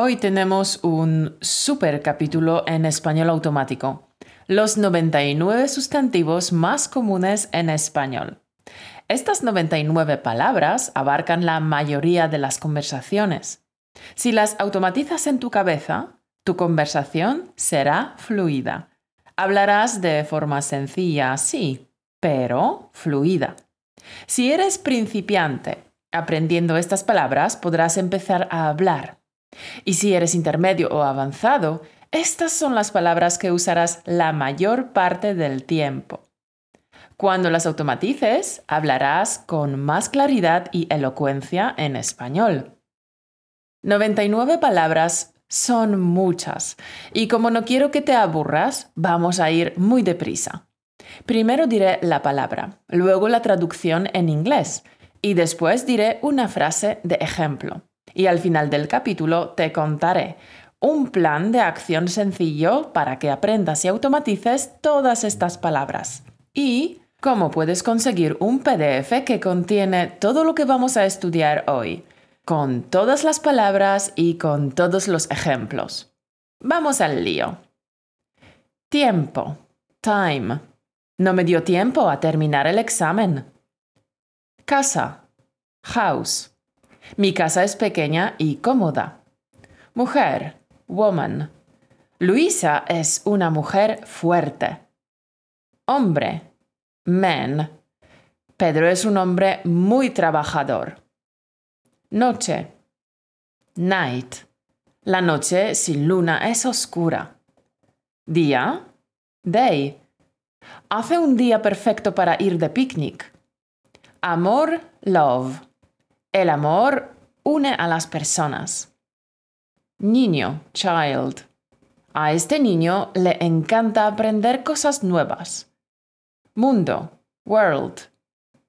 Hoy tenemos un super capítulo en español automático. Los 99 sustantivos más comunes en español. Estas 99 palabras abarcan la mayoría de las conversaciones. Si las automatizas en tu cabeza, tu conversación será fluida. Hablarás de forma sencilla, sí, pero fluida. Si eres principiante aprendiendo estas palabras, podrás empezar a hablar y si eres intermedio o avanzado, estas son las palabras que usarás la mayor parte del tiempo. Cuando las automatices, hablarás con más claridad y elocuencia en español. 99 palabras son muchas, y como no quiero que te aburras, vamos a ir muy deprisa. Primero diré la palabra, luego la traducción en inglés, y después diré una frase de ejemplo. Y al final del capítulo te contaré un plan de acción sencillo para que aprendas y automatices todas estas palabras. Y cómo puedes conseguir un PDF que contiene todo lo que vamos a estudiar hoy, con todas las palabras y con todos los ejemplos. Vamos al lío. Tiempo. Time. No me dio tiempo a terminar el examen. Casa. House. Mi casa es pequeña y cómoda. Mujer, woman. Luisa es una mujer fuerte. Hombre, man. Pedro es un hombre muy trabajador. Noche, night. La noche sin luna es oscura. Día, day. Hace un día perfecto para ir de picnic. Amor, love. El amor une a las personas. Niño, child. A este niño le encanta aprender cosas nuevas. Mundo, world.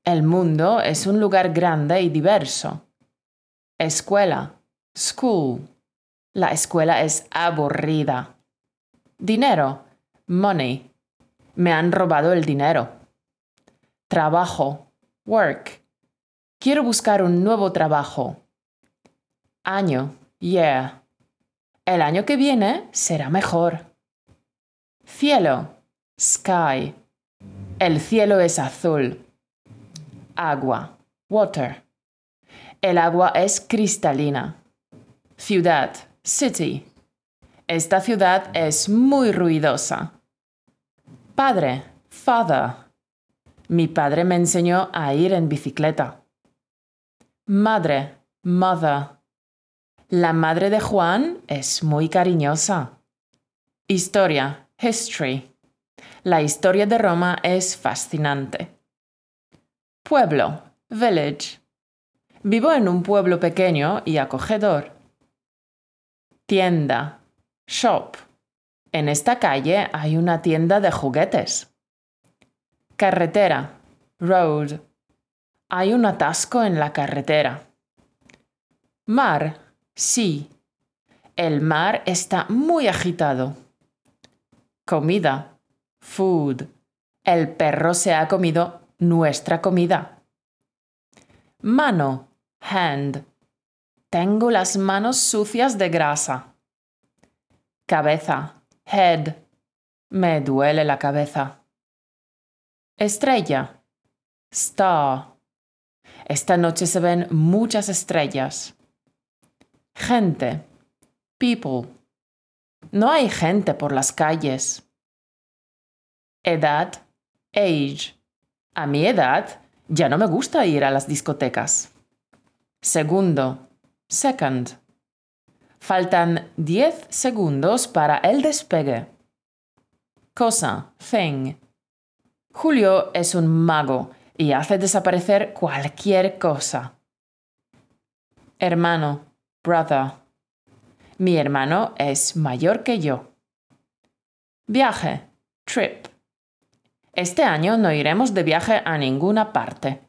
El mundo es un lugar grande y diverso. Escuela, school. La escuela es aburrida. Dinero, money. Me han robado el dinero. Trabajo, work. Quiero buscar un nuevo trabajo. Año, yeah. El año que viene será mejor. Cielo, sky. El cielo es azul. Agua, water. El agua es cristalina. Ciudad, city. Esta ciudad es muy ruidosa. Padre, father. Mi padre me enseñó a ir en bicicleta. Madre, mother. La madre de Juan es muy cariñosa. Historia, history. La historia de Roma es fascinante. Pueblo, village. Vivo en un pueblo pequeño y acogedor. Tienda, shop. En esta calle hay una tienda de juguetes. Carretera, road. Hay un atasco en la carretera. Mar, sí. El mar está muy agitado. Comida, food. El perro se ha comido nuestra comida. Mano, hand. Tengo las manos sucias de grasa. Cabeza, head. Me duele la cabeza. Estrella, star. Esta noche se ven muchas estrellas. Gente. People. No hay gente por las calles. Edad. Age. A mi edad ya no me gusta ir a las discotecas. Segundo. Second. Faltan 10 segundos para el despegue. Cosa. Thing. Julio es un mago y hace desaparecer cualquier cosa. Hermano, brother. Mi hermano es mayor que yo. Viaje, trip. Este año no iremos de viaje a ninguna parte.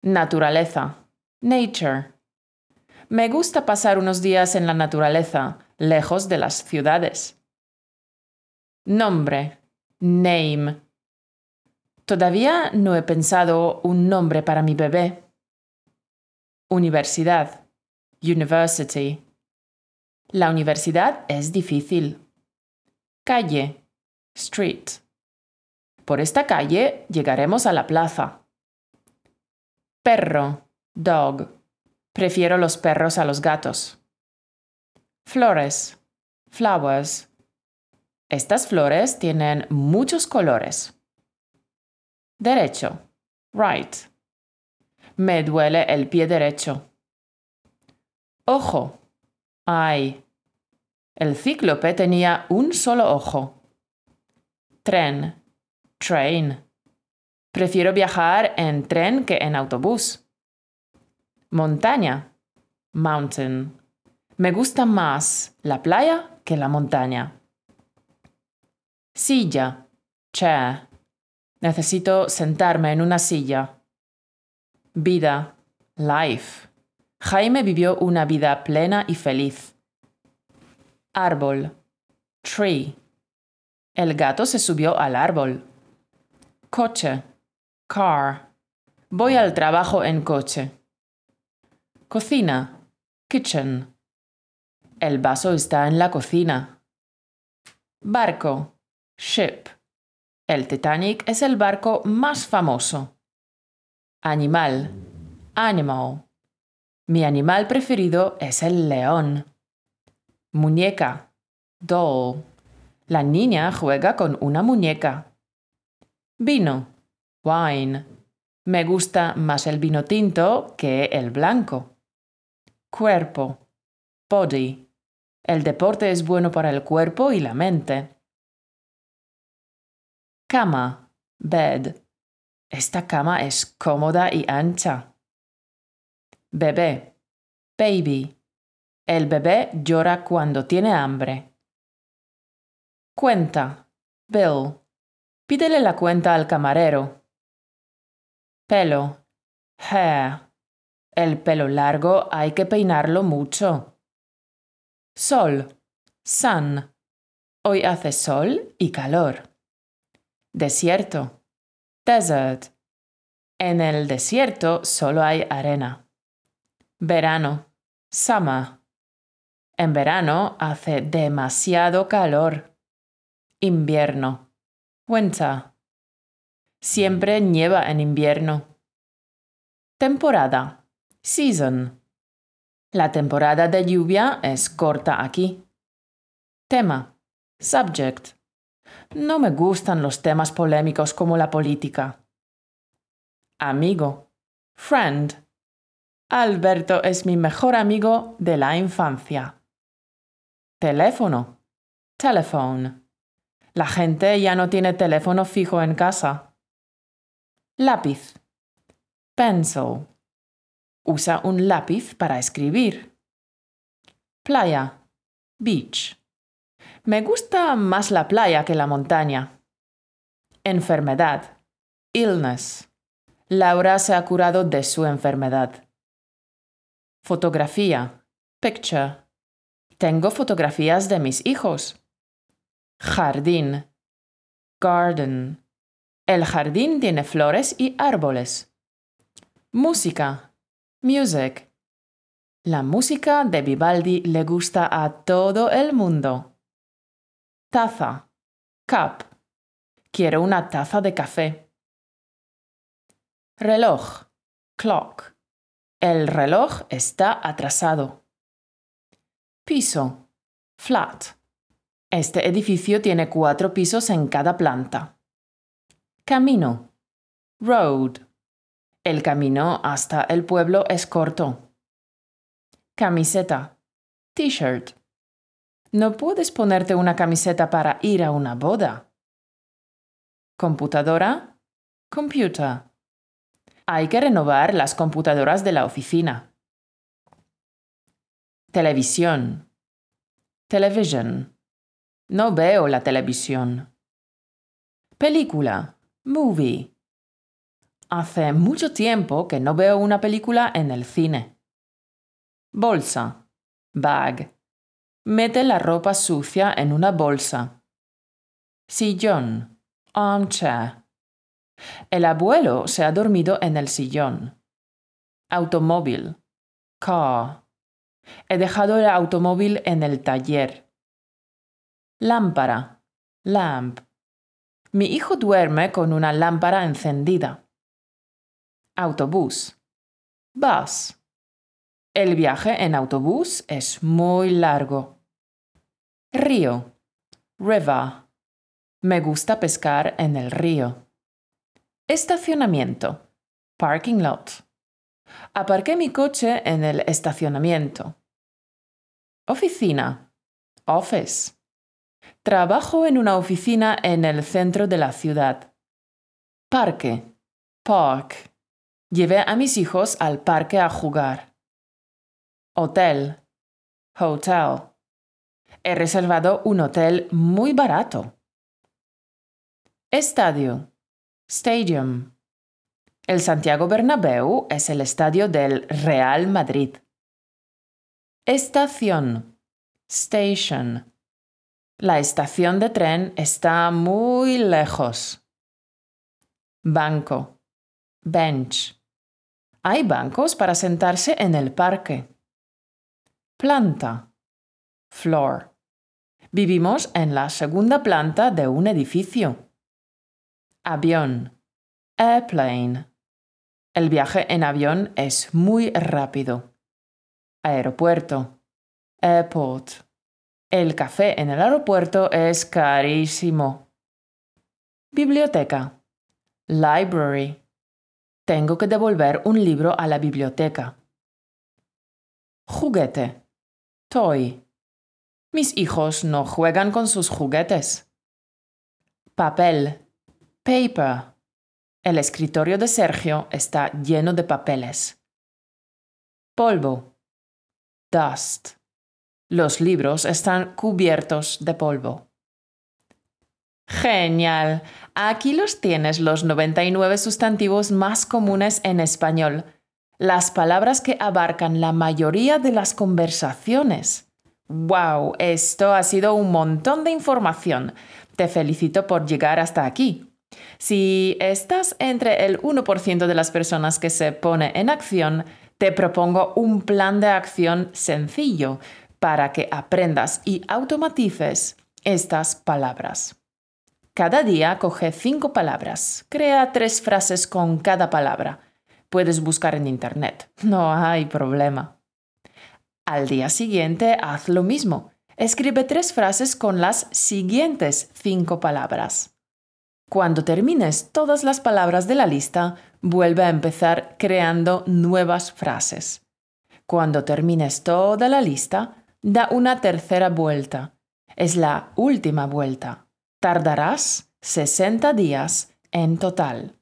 Naturaleza, nature. Me gusta pasar unos días en la naturaleza, lejos de las ciudades. Nombre, name. Todavía no he pensado un nombre para mi bebé. Universidad. University. La universidad es difícil. Calle. Street. Por esta calle llegaremos a la plaza. Perro. Dog. Prefiero los perros a los gatos. Flores. Flowers. Estas flores tienen muchos colores. Derecho. Right. Me duele el pie derecho. Ojo. Ay. El cíclope tenía un solo ojo. Tren. Train. Prefiero viajar en tren que en autobús. Montaña. Mountain. Me gusta más la playa que la montaña. Silla. Chair. Necesito sentarme en una silla. Vida. Life. Jaime vivió una vida plena y feliz. Árbol. Tree. El gato se subió al árbol. Coche. Car. Voy al trabajo en coche. Cocina. Kitchen. El vaso está en la cocina. Barco. Ship. El Titanic es el barco más famoso. Animal. Animal. Mi animal preferido es el león. Muñeca. Doll. La niña juega con una muñeca. Vino. Wine. Me gusta más el vino tinto que el blanco. Cuerpo. Body. El deporte es bueno para el cuerpo y la mente. Cama. Bed. Esta cama es cómoda y ancha. Bebé. Baby. El bebé llora cuando tiene hambre. Cuenta. Bill. Pídele la cuenta al camarero. Pelo. Hair. El pelo largo hay que peinarlo mucho. Sol. Sun. Hoy hace sol y calor. Desierto. Desert. En el desierto solo hay arena. Verano. Summer. En verano hace demasiado calor. Invierno. Winter. Siempre nieva en invierno. Temporada. Season. La temporada de lluvia es corta aquí. Tema. Subject. No me gustan los temas polémicos como la política. Amigo. Friend. Alberto es mi mejor amigo de la infancia. Teléfono. Telephone. La gente ya no tiene teléfono fijo en casa. Lápiz. Pencil. Usa un lápiz para escribir. Playa. Beach. Me gusta más la playa que la montaña. Enfermedad. Illness. Laura se ha curado de su enfermedad. Fotografía. Picture. Tengo fotografías de mis hijos. Jardín. Garden. El jardín tiene flores y árboles. Música. Music. La música de Vivaldi le gusta a todo el mundo taza, cup. Quiero una taza de café. Reloj, clock. El reloj está atrasado. Piso, flat. Este edificio tiene cuatro pisos en cada planta. Camino, road. El camino hasta el pueblo es corto. Camiseta, t-shirt. No puedes ponerte una camiseta para ir a una boda. Computadora. Computer. Hay que renovar las computadoras de la oficina. Televisión. Television. No veo la televisión. Película. Movie. Hace mucho tiempo que no veo una película en el cine. Bolsa. Bag. Mete la ropa sucia en una bolsa. Sillón. Armchair. El abuelo se ha dormido en el sillón. Automóvil. Car. He dejado el automóvil en el taller. Lámpara. Lamp. Mi hijo duerme con una lámpara encendida. Autobús. Bus. El viaje en autobús es muy largo. Río. River. Me gusta pescar en el río. Estacionamiento. Parking lot. Aparqué mi coche en el estacionamiento. Oficina. Office. Trabajo en una oficina en el centro de la ciudad. Parque. Park. Llevé a mis hijos al parque a jugar. Hotel. Hotel. He reservado un hotel muy barato. Estadio. Stadium. El Santiago Bernabéu es el estadio del Real Madrid. Estación. Station. La estación de tren está muy lejos. Banco. Bench. Hay bancos para sentarse en el parque. Planta. Floor. Vivimos en la segunda planta de un edificio. Avión. Airplane. El viaje en avión es muy rápido. Aeropuerto. Airport. El café en el aeropuerto es carísimo. Biblioteca. Library. Tengo que devolver un libro a la biblioteca. Juguete. Toy. Mis hijos no juegan con sus juguetes. Papel. Paper. El escritorio de Sergio está lleno de papeles. Polvo. Dust. Los libros están cubiertos de polvo. Genial. Aquí los tienes los 99 sustantivos más comunes en español, las palabras que abarcan la mayoría de las conversaciones. ¡Wow! Esto ha sido un montón de información. Te felicito por llegar hasta aquí. Si estás entre el 1% de las personas que se pone en acción, te propongo un plan de acción sencillo para que aprendas y automatices estas palabras. Cada día coge cinco palabras, crea tres frases con cada palabra. Puedes buscar en Internet, no hay problema. Al día siguiente haz lo mismo. Escribe tres frases con las siguientes cinco palabras. Cuando termines todas las palabras de la lista, vuelve a empezar creando nuevas frases. Cuando termines toda la lista, da una tercera vuelta. Es la última vuelta. Tardarás 60 días en total.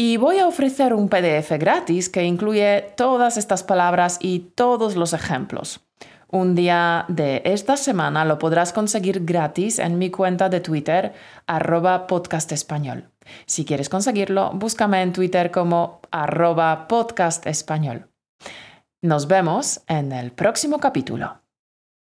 Y voy a ofrecer un PDF gratis que incluye todas estas palabras y todos los ejemplos. Un día de esta semana lo podrás conseguir gratis en mi cuenta de Twitter, arroba podcast español. Si quieres conseguirlo, búscame en Twitter como arroba podcast español. Nos vemos en el próximo capítulo.